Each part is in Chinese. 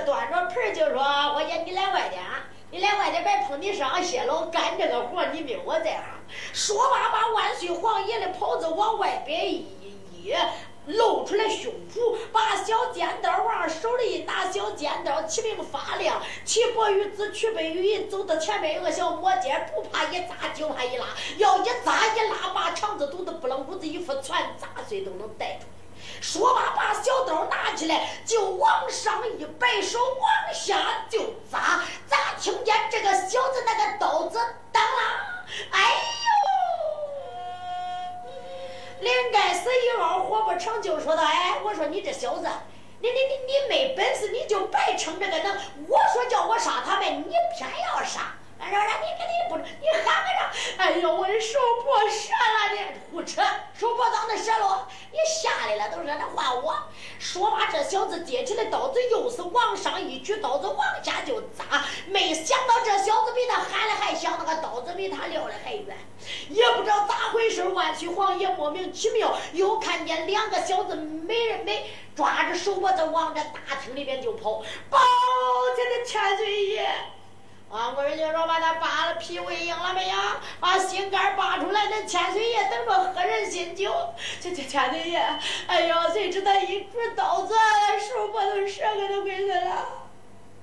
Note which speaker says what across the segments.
Speaker 1: 端着盆就说：“我姐，你来外边，你来外边，别碰你上歇了，干这个活你没我在行。”说罢，把万岁皇爷的袍子往外边一一露出来胸脯，把小尖刀往手里一拿，小尖刀齐名发亮，齐伯玉子去白玉走到前面，一个小魔尖，不怕一扎就怕一拉，要一扎一拉，把肠子肚子不冷屋子衣服全扎碎都能带出。说罢把小刀拿起来就往上一摆手往下就砸咋听见这个小子那个刀子当啷哎呦连盖死一捞活不成就说道哎我说你这小子你你你你没本事你就别逞这个能我说叫我杀他们你偏要杀。俺说让你给你不，你喊个啥？哎呦，我的手破折了，你胡扯！手破咋能折了？你下来了。都惹他话我。说罢，这小子接起来刀子，又是往上一举，刀子往下就扎。没想到这小子比他喊的还响，那个刀子比他撂的还远。也不知道咋回事，万岁皇爷莫名其妙又看见两个小子没人没抓着手脖子往这大厅里边就跑。抱歉的千岁爷。王贵人就说：“把他扒了脾胃硬了没有？把心肝扒出来。那千岁爷等着喝人心酒。这这千岁爷，哎呦，谁知道一拄刀子，手脖子折给都给他了。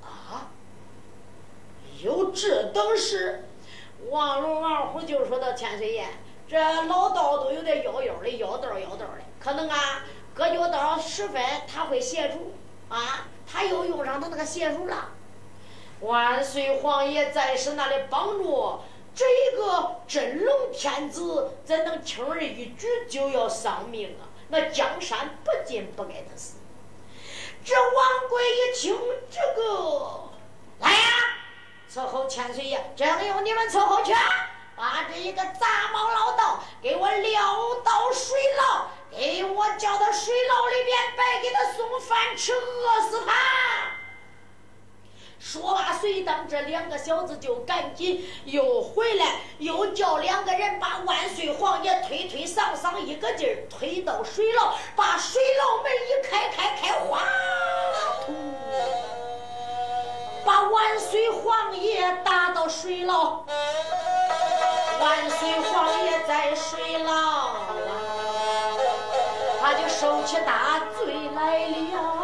Speaker 1: 啊？有这等事？王龙王虎就说到千岁爷，这老道都有点妖妖的，妖道妖道的，可能啊，割脚刀十分他会协助啊，他又用上他那个邪术了。”万岁皇爷在世那里帮助这一个真龙天子，怎能轻而易举就要丧命啊？那江山不仅，不该他死。这王贵一听这个，来呀，伺候千岁爷，正用你们伺候去，把这一个杂毛老道给我撂到水牢，给我叫到水牢里边，白给他送饭吃，饿死他。说罢，随当这两个小子就赶紧又回来，又叫两个人把万岁皇爷推推搡搡，一个劲儿推到水牢，把水牢门一开，开开，哗，把万岁皇爷打到水牢。万岁皇爷在水牢，他就受起大罪来了。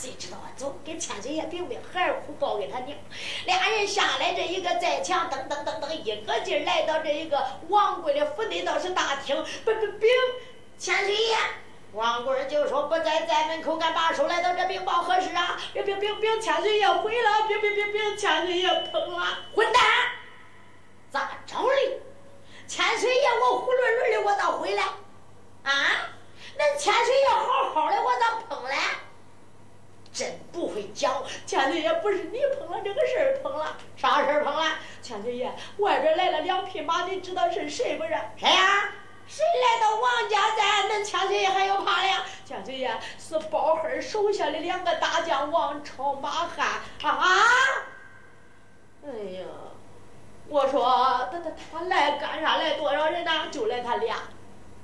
Speaker 1: 谁知道啊？走，给千岁爷禀禀，二虎报给他娘。俩人下来，这一个在墙，噔噔噔噔，一个劲儿来到这一个王贵的府内，倒是大厅，禀禀禀。千岁爷，王贵就说不在，在门口干把手来到这禀报何事啊？禀禀禀禀，千岁爷回了，禀禀禀禀，千岁爷碰了，混蛋，咋整哩？千岁爷，我胡乱乱的，我咋回来？啊？那千岁爷好好的，我咋碰了？真不会讲，千岁爷不是你碰了这个事儿碰了，啥事儿碰了？千岁爷，外边来了两匹马，你知道是谁不是？谁呀？谁来到王家寨？恁千岁爷还要怕了？千岁爷是包黑手下的两个大将王超、马汉啊！哎呀，我说他他他来干啥来？多少人呐？就来他俩。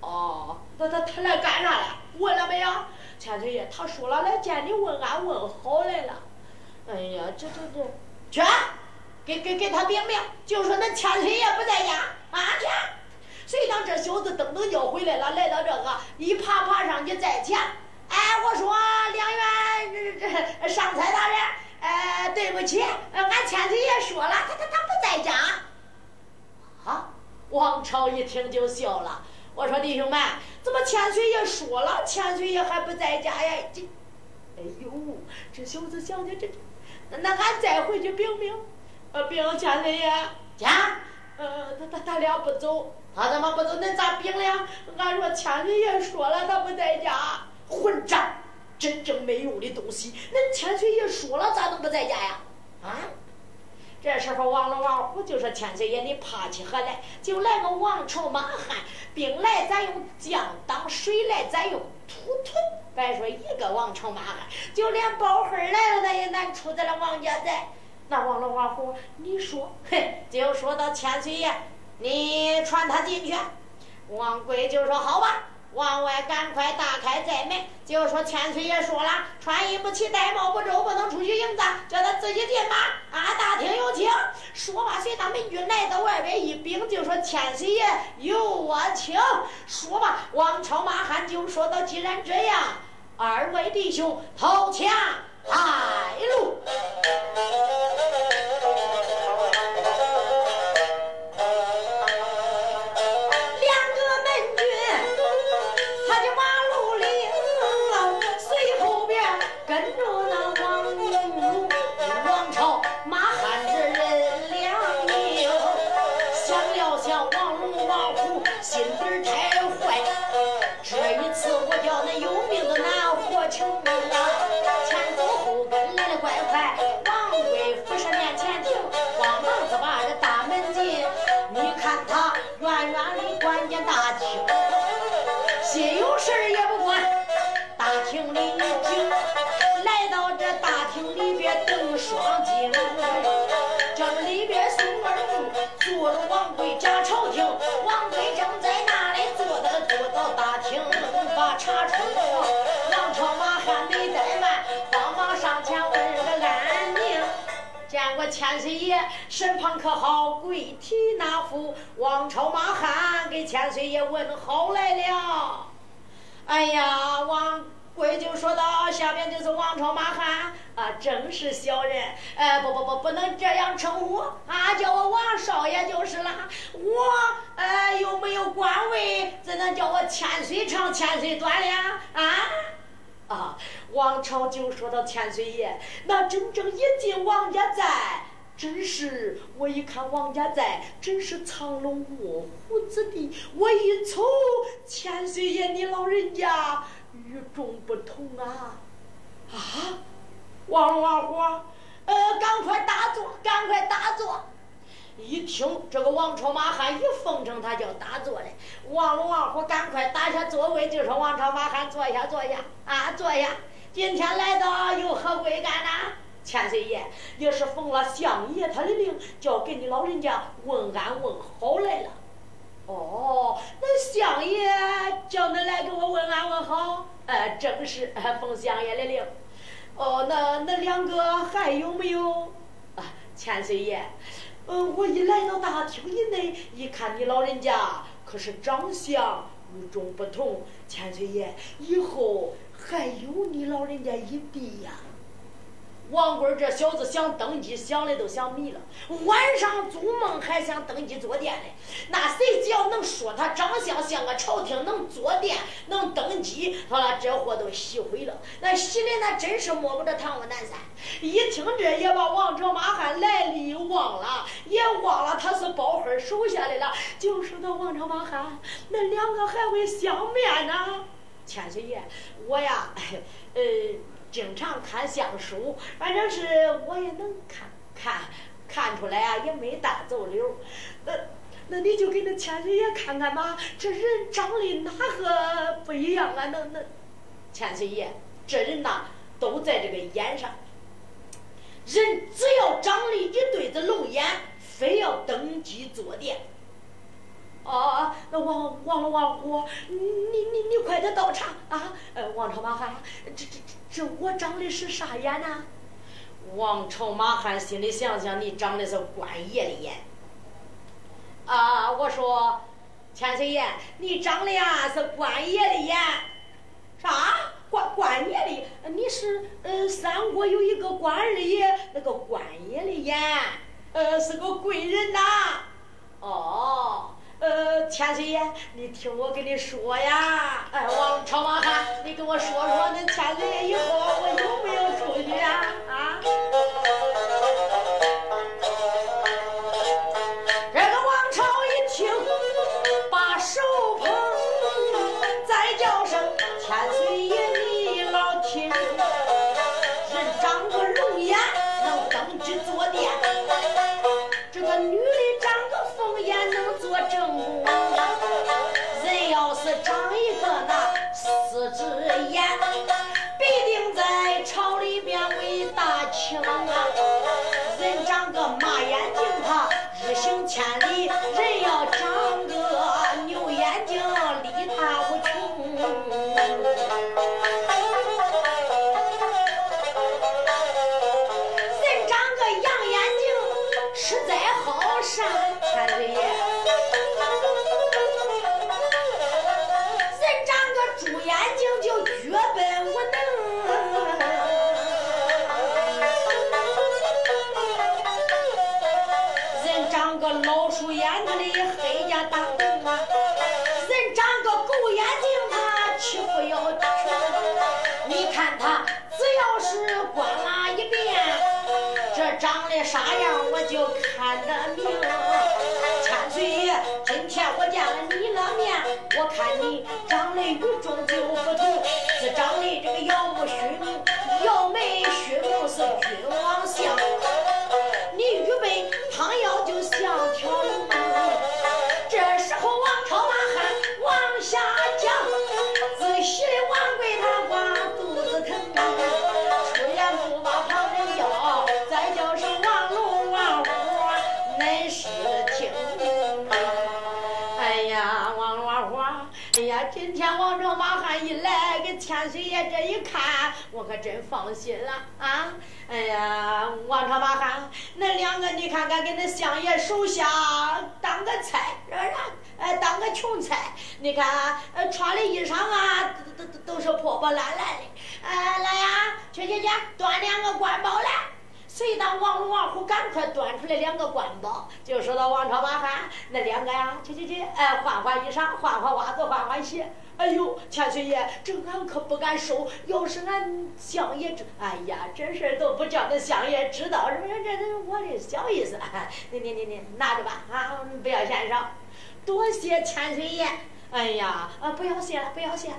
Speaker 1: 哦，他他他来干啥来？问了没有？千岁爷他说了来见你问安问好来了。哎呀，这这这，去，给给给他禀禀，就说那千岁爷不在家啊去。谁当这小子噔噔叫回来了？来到这个一爬爬上去在前，哎，我说梁员这这上菜大人，哎，对不起，俺千岁爷说了，他他他不在家。啊！王朝一听就笑了。我说弟兄们，怎么千岁爷说了，千岁爷还不在家呀？这，哎呦，这小子想的这这，那俺再回去禀禀，呃，禀千岁爷，家。呃，他他他俩不走，他怎么不走？恁咋禀了？俺说千岁爷说了，他不在家。混账！真正没用的东西！恁千岁爷说了，咋能不在家呀？啊！这时候王龙王虎就说：“千岁爷，你怕起何来？就来个王朝马汉，兵来咱用将挡，水来咱用土屯。别说一个王朝马汉，就连包黑来了，他也难出在了王家寨。”那王老王虎，你说，嘿，就说到千岁爷，你传他进去。王贵就说好吧，往外赶快打开寨门，就说千岁爷说了，穿衣不齐，戴帽不周，不能出去迎战，叫他自己进吧。啊，大厅有请。说罢，随他门军来到外边一禀，就说千岁爷有我请。说罢，王朝马汉就说到，既然这样，二位弟兄投降。来路。千岁爷，身旁可好？跪体那副。王朝马汉给千岁爷问好来了。哎呀，王。贵就说道：“下面就是王朝马汉啊，正是小人。哎，不不不，不能这样称呼啊，叫我王少爷就是了。我呃又没有官位，怎能叫我千岁长千岁短呀？啊啊！王朝就说到千岁爷，那真正一进王家寨，真是我一看王家寨，真是藏龙卧虎之地。我一瞅，千岁爷你老人家。”与众不同啊！啊，王王虎，呃，赶快打坐，赶快打坐！一听这个王朝马汉一奉承，他就打坐嘞。王龙王虎赶快打下座位，就说：“王朝马汉坐下，坐下啊，坐下！今天来到有何贵干呐？千岁爷也是奉了相爷他的令，叫给你老人家问安问好来了。哦，那相爷叫恁来给我问安问好，呃，正是奉相爷的令。哦，那那两个还有没有？啊，千岁爷，呃，我一来到大厅以内，一看你老人家可是长相与众不同，千岁爷以后还有你老人家一臂呀。王贵这小子想登基，想的都想迷了。晚上做梦还想登基坐殿呢。那谁只要能说他长相像个朝廷，能坐殿，能登基，好了，这货都洗毁了。那洗的那真是摸不着唐国南山。一听这，也把王朝马汉来历忘了，也忘了他是包黑手下的了。就说到王朝马汉，那两个还会相面呢。千岁爷，我呀，呃。经常看相书，反正是我也能看看看出来啊，也没大走溜。那那你就给那千岁爷看看吧，这人长得哪个不一样啊？那那千岁爷，这人呐都在这个眼上。人只要长了一对子龙眼，非要登基坐殿。哦哦，那王王王虎，你你你快点到场啊！呃，王朝马汉，这这这这我长的是啥眼呢？王朝马汉心里想想，你长的是官爷的眼。啊，我说千岁爷，你长的呀是官爷的眼。啥？官官爷的？你是呃三国有一个关二爷，那个官爷的眼，呃是个贵人呐。哦。呃，千岁爷，你听我跟你说呀，哎，王朝王汉，你给我说说，那千岁爷以后我有没有出息啊？看他只要是观了一遍，这长得啥样我就看得明。千岁爷，今天我见了你了面，我看你长得与众就不同，是长得这个姚木须，姚眉须目是君王相。你预备汤药就像条龙，这时候王朝马汉往下哎呀，今天王朝马汉一来，给千岁爷这一看，我可真放心了啊。哎呀，王朝马汉，那两个你看看，给那相爷手下当个差，是不是？哎，当个穷差，你看，呃，穿的衣裳啊，都都都都是破破烂烂的。哎，来呀，去去去，端两个官宝来。谁当王龙王虎，赶快端出来两个官宝。就说到王朝马汉，那两个呀，去去去，哎，换换衣裳，换换袜子，换换鞋。哎呦，千岁爷，这俺可不敢收。要是俺相爷知，哎呀，这事都不叫那相爷知道，是不是？这是我的小意思。你你你你拿着吧，啊，不要嫌少。多谢千岁爷。哎呀，啊，不要谢了，不要谢了。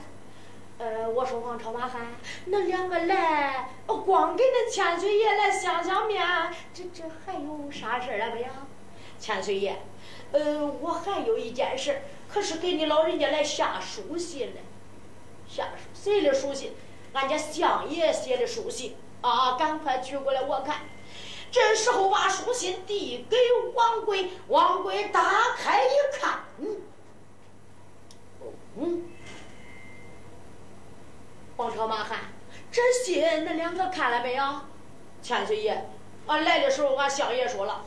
Speaker 1: 呃，我说王朝马汉，那两个来，光给那千岁爷来相相面，这这还有啥事儿了不呀？千岁爷，呃，我还有一件事。可是给你老人家来下书信了，下书谁的书信？俺家相爷写的书信啊，赶快取过来我看。这时候把书信递给王贵，王贵打开一看，嗯，嗯，王朝马汉，这信恁两个看了没有？千岁爷，俺来的时候俺相爷说了，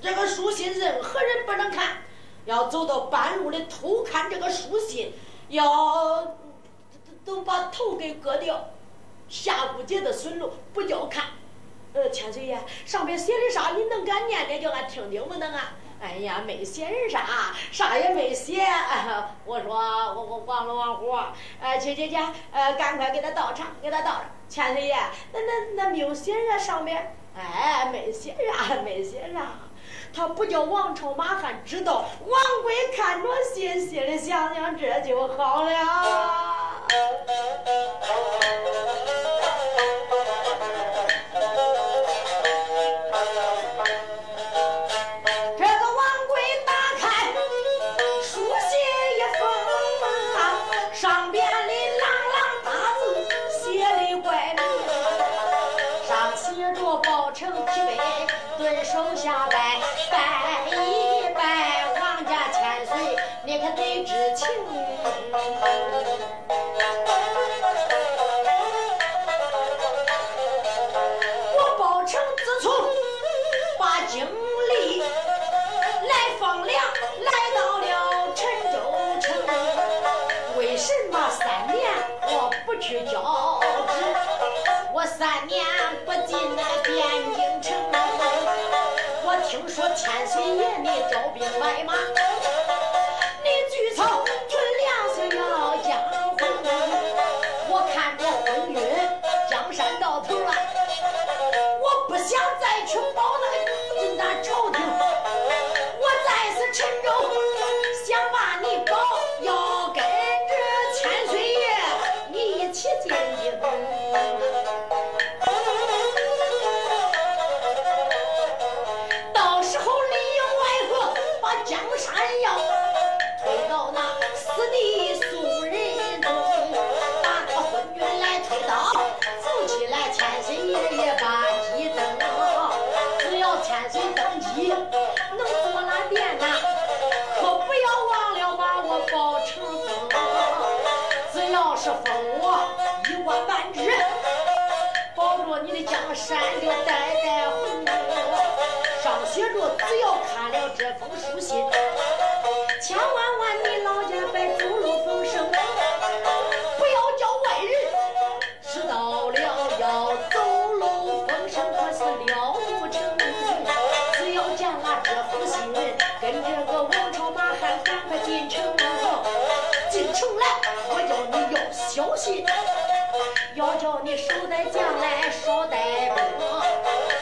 Speaker 1: 这个书信任何人不能看，要走到半路里偷看这个书信，要都把头给割掉，下不节的损路不叫看。呃，千岁爷，上面写的啥？你能给俺念念，叫俺听听不能啊？哎呀，没写人啥，啥也没写。我说，我我王了王虎，呃，去去去，呃，赶快给他倒茶，给他倒上。千岁爷，那那那没有写人上面，哎，没写啥，没写啥。他不叫王朝马汉知道，王贵看着信，心里想想这就好了。三年不进那汴京城。我听说千岁爷你招兵买马，你举草一官半职，保着你的江山就代代红。上写着，只要看了这封书信，千万万你老家别走漏风声，不要叫外人知道了要走漏风声，可是了不成。只要见了这封信，跟这个王朝马汉赶快进城。进城来，我叫你要小心，要叫你少带将来，少带兵。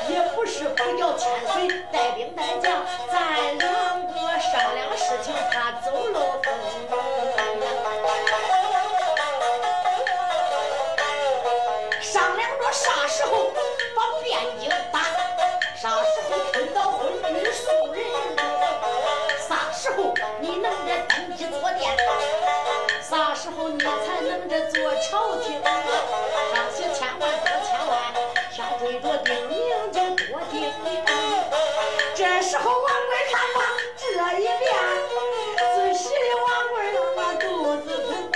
Speaker 1: 也不是不叫千岁带兵带将，咱两个商量事情，怕走漏风。时候你才能这做朝廷？上写千万多千万，想追着定名就多定名。这时候王贵看吧，这一遍，仔细的王贵他妈肚子疼。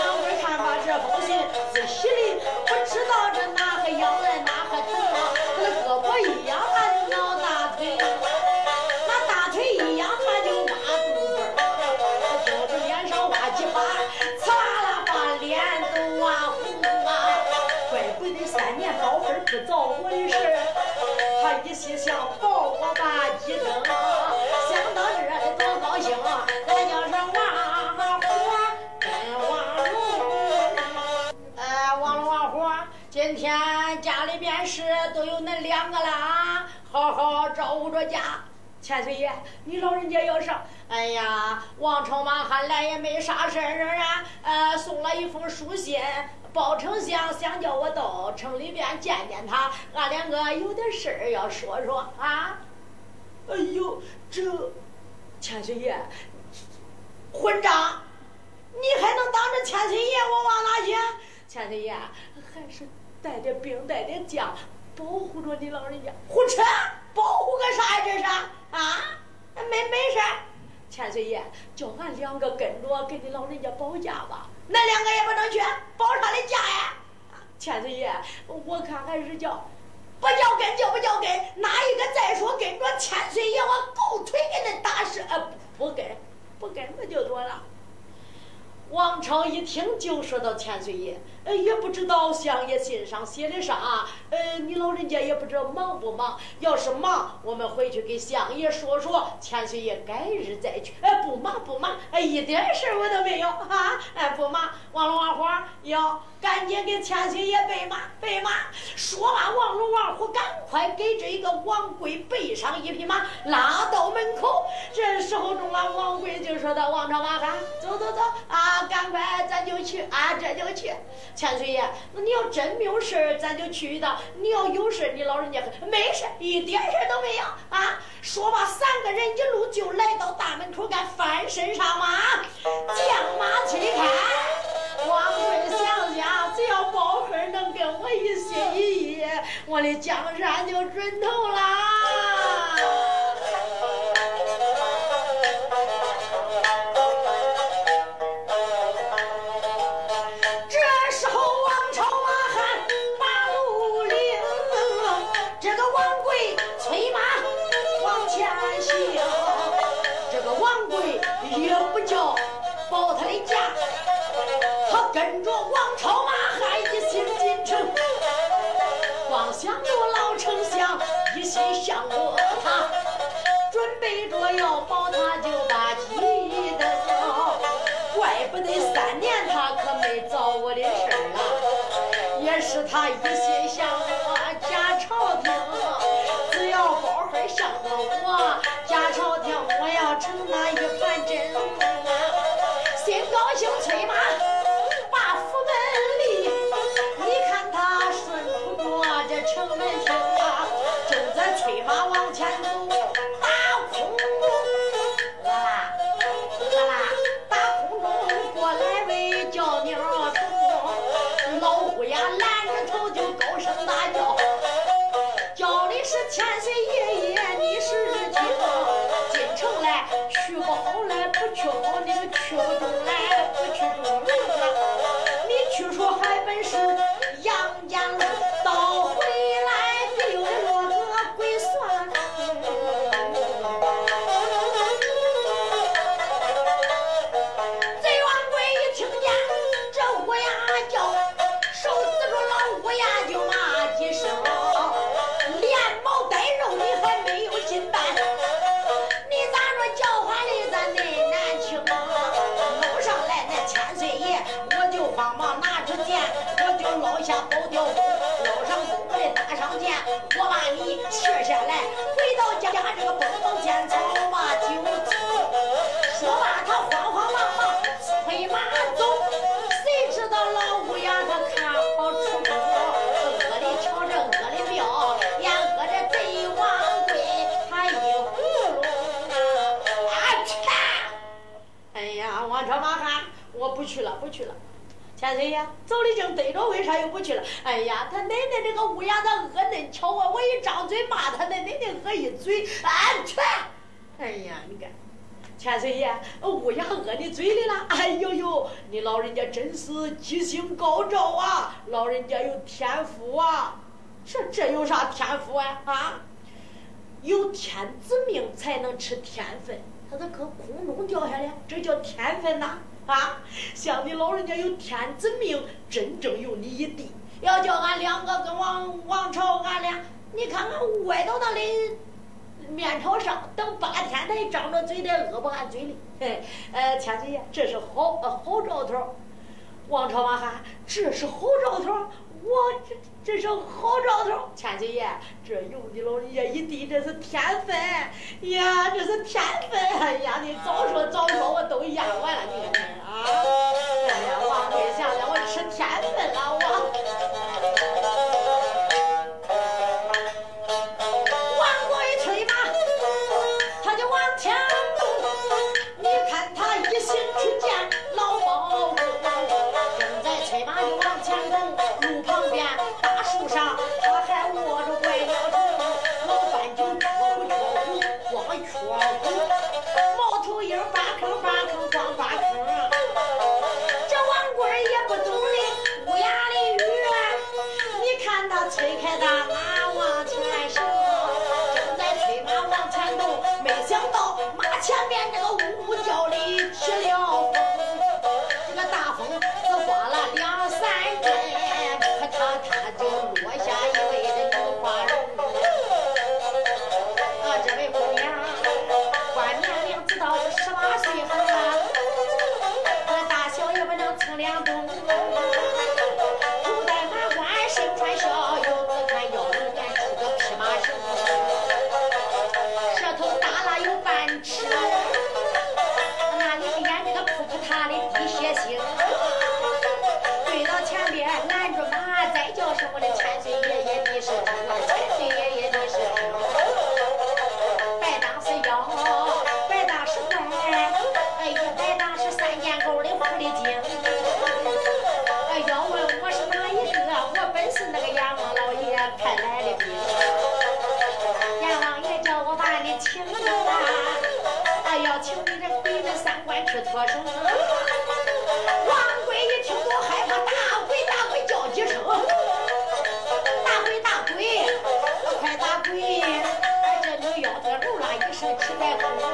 Speaker 1: 王贵看吧这封信，仔细的不知道这哪一心想抱我把鸡灯，想到这里多高兴，咱叫上王虎跟王龙，呃，王龙王虎。今天家里面事都有恁两个了啊，好好照顾着家。千岁爷，你老人家要上。哎呀，王朝马汉来也没啥事儿啊，呃，送了一封书信，包丞相想叫我到城里边见见他，俺两个有点事儿要说说啊。哎呦，这千岁爷，混账！你还能当着千岁爷我往哪去？千岁爷还是。带点兵，带点将，保护着你老人家。胡扯！保护个啥呀？这是啊？没没事儿。千岁爷叫俺两个跟着给你老人家保驾吧。那两个也不能去，保啥的驾呀？千岁爷，我看还是叫不叫跟就不叫跟，哪一个再说跟着千岁爷，我狗腿给恁打死！呃，不跟，不跟不就妥了。王朝一听就说到千岁爷，呃，也不知道相爷信上写的啥，呃，你老人家也不知道忙不忙。要是忙，我们回去给相爷说说，千岁爷改日再去。哎，不忙不忙，哎，一点事我都没有啊！哎，不忙，王龙王虎要赶紧给千岁爷备马，备马。说完，王龙王虎赶快给这一个王贵备上一匹马，拉到门口。这时候中了，王贵就说道：“王朝马汉，走走走啊！”赶快，咱就去啊！这就去。千岁爷，那你要真没有事咱就去一趟；你要有事你老人家没事一点事都没有啊！说罢，三个人一路就来到大门口，该翻身上马，将马推开。王贵想想，只要宝黑能跟我一心一意，我的江山就准头啦。这个王贵也不叫保他的家他跟着王朝马汉一心进城，光想着老丞相一心向着他，准备着要保他就把鸡等，怪不得三年他可没找我的事儿啊，也是他一心向我假朝廷，只要包黑向着我假朝廷我要成那一番真功啊！心高兴催马把府门立，你看他顺不过这城门厅啊，正在催马往前走。江。我把你劝下来回到家家这个蹦蹦尖草把酒敬说罢他慌慌忙忙推马走谁知道老乌鸦他看好出宫了他饿的瞧着饿的妙连饿的贼王贵他一葫芦啊嚓哎呀王朝马汉我不去了不去了。千岁爷走的正对着，为啥又不去了？哎呀，他奶奶这个乌鸦他恶恁瞧我，我一张嘴骂他，那奶奶恶一嘴，安全。哎呀，你看，千岁爷，乌鸦恶你嘴里了？哎呦呦，你老人家真是吉星高照啊！老人家有天赋啊！这这有啥天赋啊？啊，有天子命才能吃天分，他咋搁空中掉下来，这叫天分呐！啊像你老人家有天子命，真正有你一地。要叫俺两个跟王王朝，俺俩，你看看歪到那里，面朝上，等八天，他一张着嘴，得饿不俺嘴里。嘿，呃，千岁爷，这是好呃好兆头。王朝马喊，这是好兆头。我这这是好兆头，千岁爷，这有你老人家一地，这是天分呀，这是天分。哎呀，你早说早说，我都压完了，你看啊！哎呀，王贵想想，我吃天分了，我。老包公正在催马就往前走路旁边。上他还握着拐杖老板就缺不缺虎光缺虎猫头鹰八坑八坑光八坑这王贵也不懂的乌鸦的雨你看他催开大马往前射正在催马往前走没想到马前面这个呜呜叫的起了。风这个大风刮了两是我的千岁爷爷，你是爹；千岁爷爷，你是爹。白当是妖，拜当是怪，哎，白当是三尖镐的狐狸精。哎，要问我是哪一个？我本是那个阎王老爷。派来的兵。阎王爷。叫我把你请来，哎，要请你这鬼子三官去脱身。王贵一听到害怕，大鬼大鬼叫几声。快打滚！哎，这扭腰的吼啦一声起在轰，吼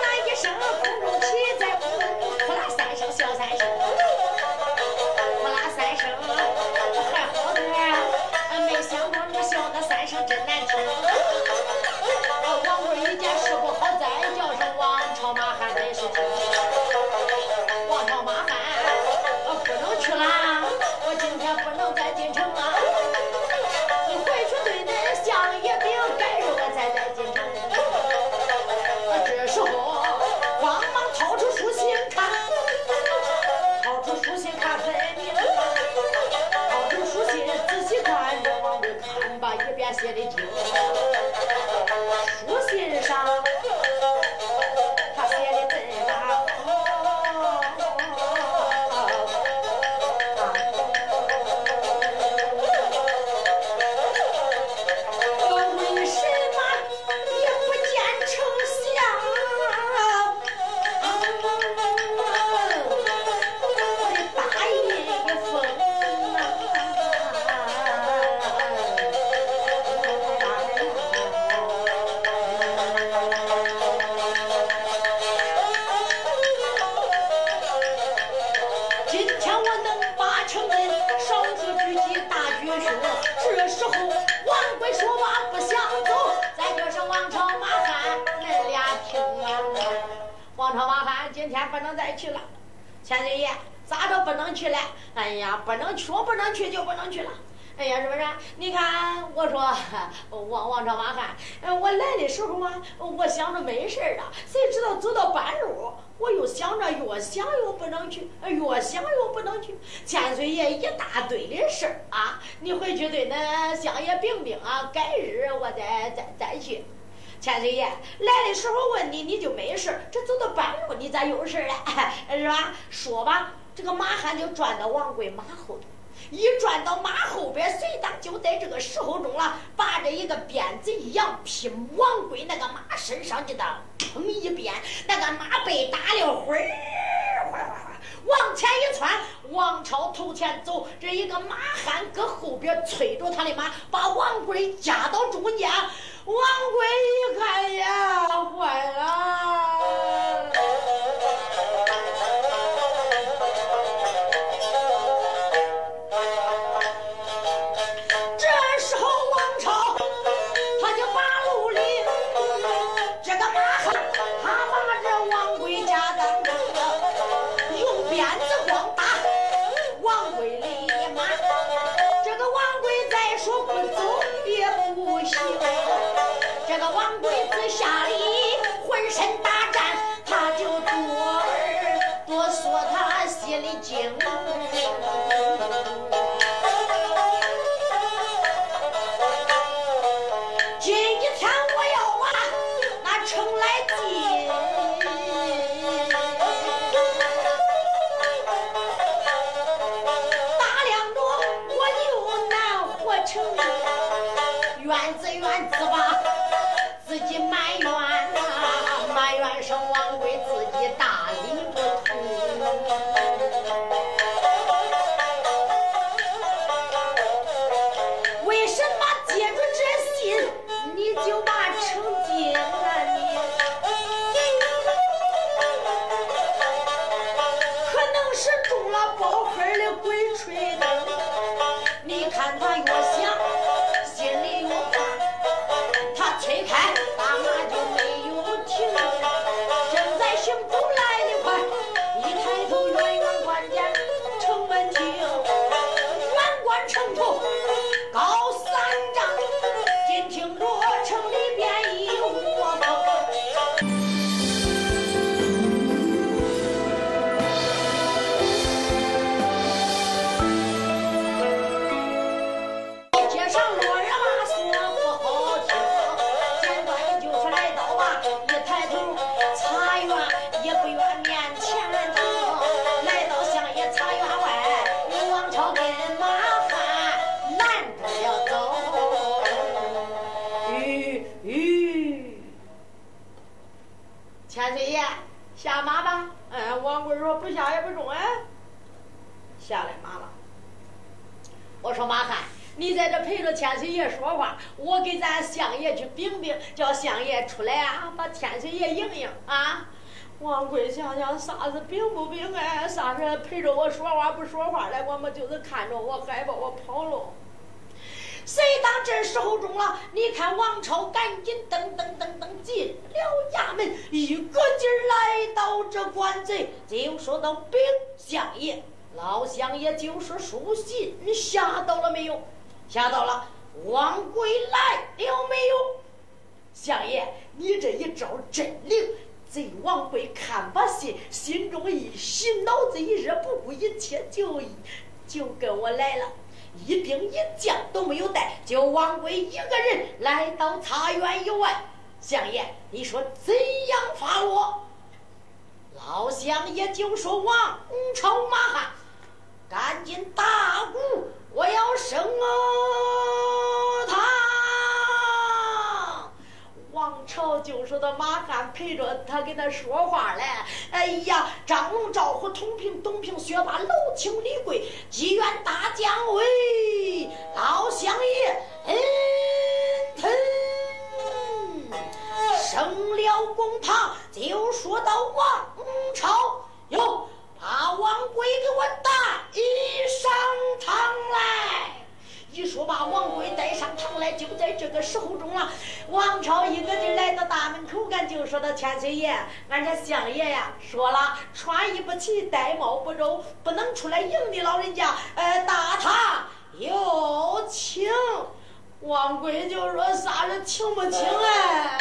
Speaker 1: 啦一声轰隆起在轰，呼啦三声笑三声，呼啦三声还好歹，没想到你笑的三声真难听。王贵一见事不好，再叫声王朝马汉本是听。王朝马汉，我不能去了，我今天不能再进城了。他们把一边写的纸书信上想又不能去，越想又不能去。千岁爷一大堆的事儿啊，你回去对那相爷禀禀啊，改日我再再再去。千岁爷来的时候问你，你就没事这走到半路你咋有事了，是吧？说吧，这个马汉就转到王贵马后头。一转到马后边，随当就在这个时候中了，把这一个鞭子一扬，劈王贵那个马身上去的，砰一鞭，那个马被打了，哗哗哗往前一窜，王超头前走，这一个马汉搁后边催着他的马，把王贵夹到中间。王贵一看呀，坏了！这时候王超他就把路里这个马汉，他把这王贵家当中用鞭子光打王贵立马，这个王贵再说不走也不行。这个王贵子下千岁爷说话，我给咱相爷去禀禀，叫相爷出来啊，把千岁爷迎迎啊。王贵想想，啥子禀不禀哎？啥是陪着我说话不说话的？我们就是看着我害怕我跑了。谁当这时候中了？你看王超赶紧噔噔噔噔进了衙门，一个劲儿来到这官贼，就说到禀相爷，老相爷就是书信，你下到了没有？下到了。王贵来了没有？相爷，你这一招真灵！贼王贵看把信，心中一喜，脑子一热，不顾一切就就跟我来了。一兵一将都没有带，就王贵一个人来到茶园以外。相爷，你说怎样发落？老相爷就说：“王朝马汉，赶紧打鼓，我要升堂。”王朝就说的马汉陪着他跟他说话嘞。哎呀，张龙赵虎同平东平薛霸楼清李贵，济源大将喂，老相爷恩疼。升了公堂，就说到王朝哟。把王贵给我带上堂来！一说把王贵带上堂来，就在这个时候中了。王朝一个劲来到大门口，俺就说到千岁爷，俺这相爷呀说了，穿衣不齐，戴帽不周，不能出来迎你老人家。呃，大堂有请。王贵就说啥人请不请哎？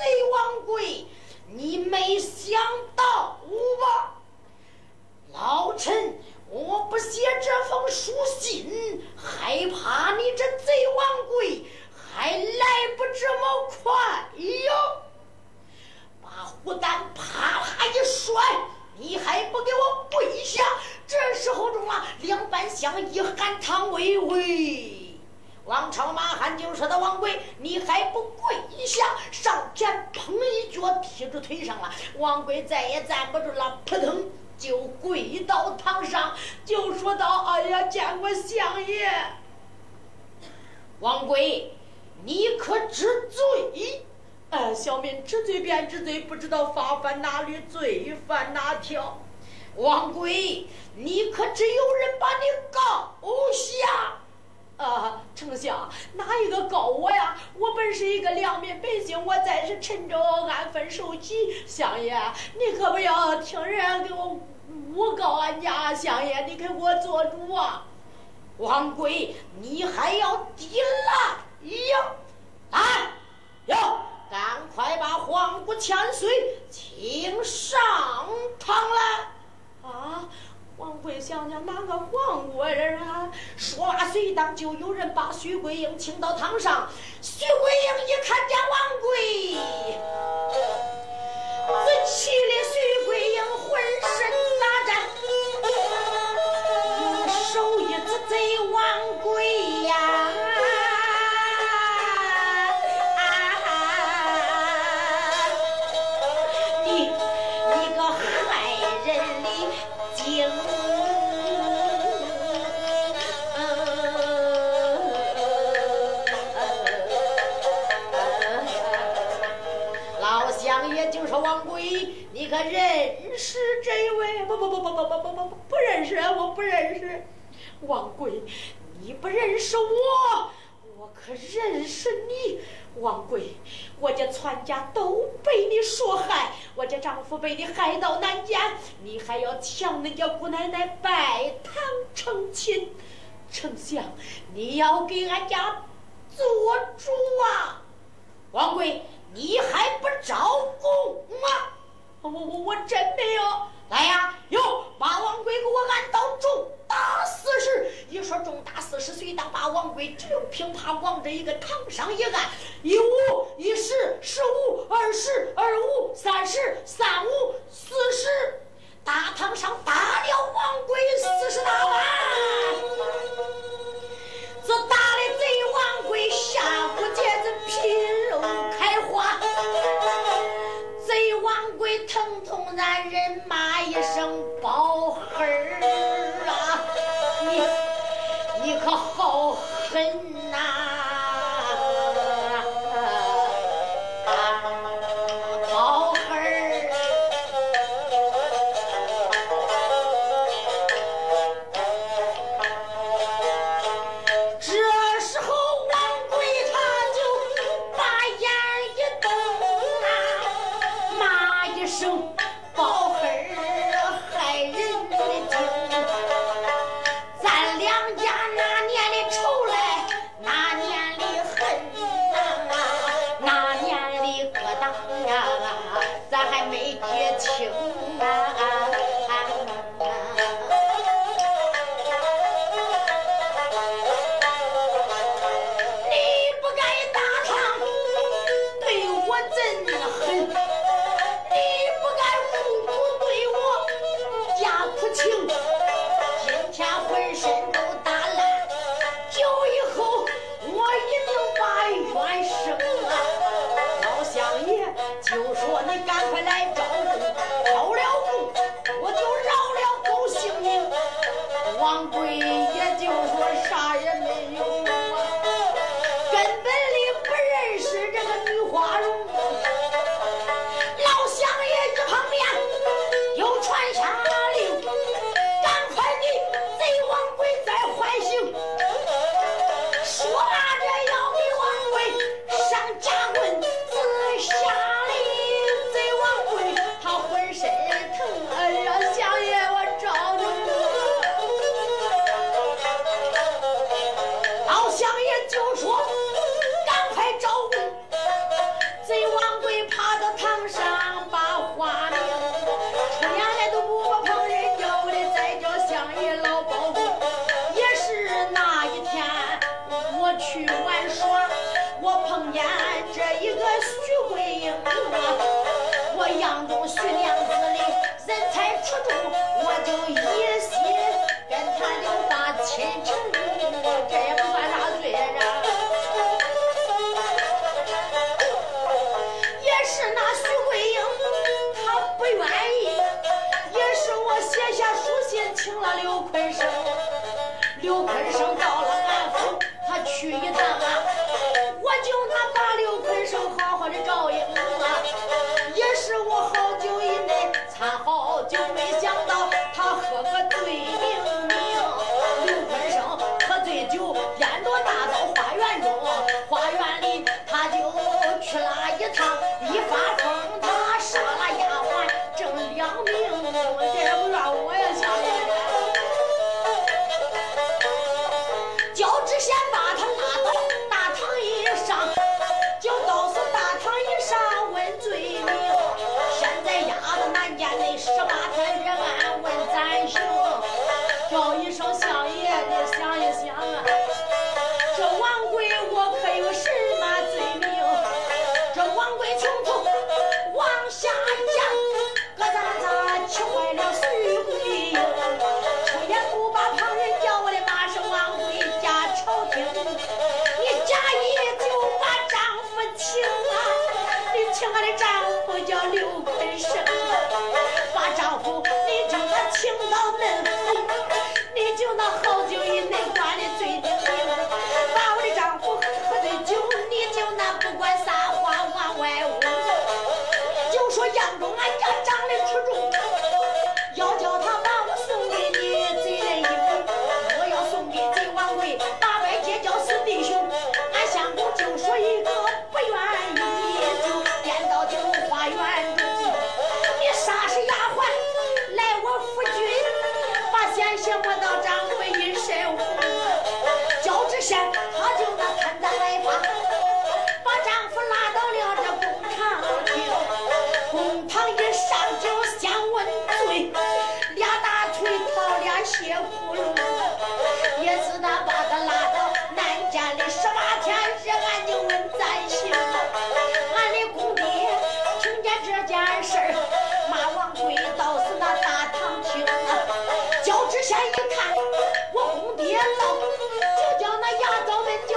Speaker 1: 贼王贵，你没想到吧？老臣。我不写这封书信，害怕你这贼王贵还来不这么快哟！把虎胆啪啪一摔，你还不给我跪下？这时候中啊，两班相一喊唐巍巍，王朝马汉就说：“的王贵，你还不跪下？”上前砰一脚踢住腿上了，王贵再也站不住了，扑腾。就跪到堂上，就说道：“哎呀，见过相爷。王贵，你可知罪？哎，小民知罪便知罪，不知道法犯哪里，罪犯哪条？王贵，你可知有人把你告下？”啊，丞相，哪一个告我呀？我本是一个良民百姓，我在是陈州安分守己。相爷，你可不要听人给我诬告俺家。相爷，你给我做主啊！王贵，你还要抵赖呀？来，哟，赶快把皇姑千岁请上堂来！啊！王贵想想哪个黄国人啊？说罢，随当就有人把徐桂英请到堂上。徐桂英一看见王贵，这气的徐桂英浑身打颤，手一指贼王贵呀！相爷就说王贵，你可认识这位？不不不不不不不不不认识，我不认识。王贵，你不认识我，我可认识你。王贵，我家全家都被你所害，我家丈夫被你害到南监，你还要抢人家姑奶奶拜堂成亲。丞相，你要给俺家做主啊！王贵。你还不招供吗？我我我真没有。来呀，哟，把王贵给我按到重打四十。一说重打四十，随当把王贵就平啪往这一个堂上一按，一五一十，十五二十，二五三十，三五四十，大堂上打了王贵四十大板。这打的贼王贵下不接这皮肉开花，贼王贵疼痛让人骂一声包黑儿他好酒。我的初衷要叫他把我送给你贼人一步，我要送给贼王位八百结交是弟兄，俺相公就说一个不愿意，就颠倒进花园中。你杀是丫鬟来我夫君，把奸邪摸到丈夫一身红，焦之仙他就那贪在害怕，把丈夫拉到了。一上就先问罪俩大腿套俩血窟窿也是他把他拉到南家里十八天惹俺就问咱心俺的公爹听见这件事骂王贵倒是那大堂兄啊脚趾先一看我公爹到就叫那衙役们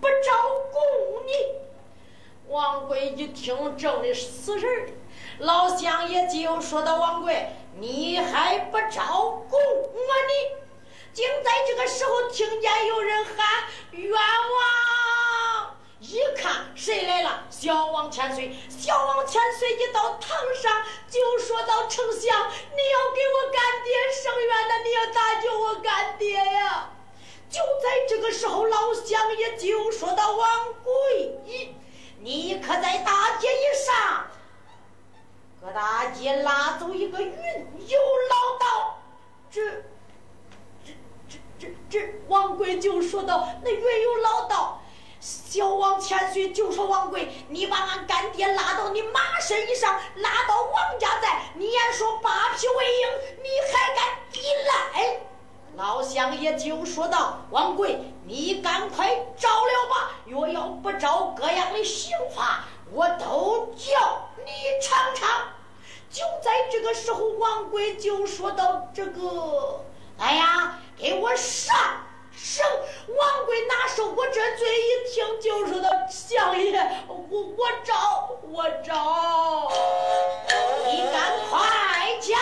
Speaker 1: 不招供你？王贵一听，正的死人老乡也就说到：“王贵，你还不招供我你？”竟在这个时候，听见有人喊冤枉。一看谁来了？小王千岁。小王千岁一到堂上，就说到：“丞相，你要给我干爹伸冤的，你要搭救我干爹呀！”就在这个时候，老乡爷就说到：“王贵，你可在大街一上，搁大街拉走一个云游老道。”这、这、这、这、这，王贵就说道：“那云游老道。”小王千岁就说：“王贵，你把俺干爹拉到你马身以上，拉到王家寨，你还说八匹为营，你还敢抵赖？”老乡爷就说道：“王贵，你赶快招了吧！若要不招，各样的刑罚我都叫你尝尝。”就在这个时候，王贵就说到：“这个，哎呀，给我上！”手王贵拿手，我这嘴一听就说道：“相爷，我我招我招，你赶快讲。”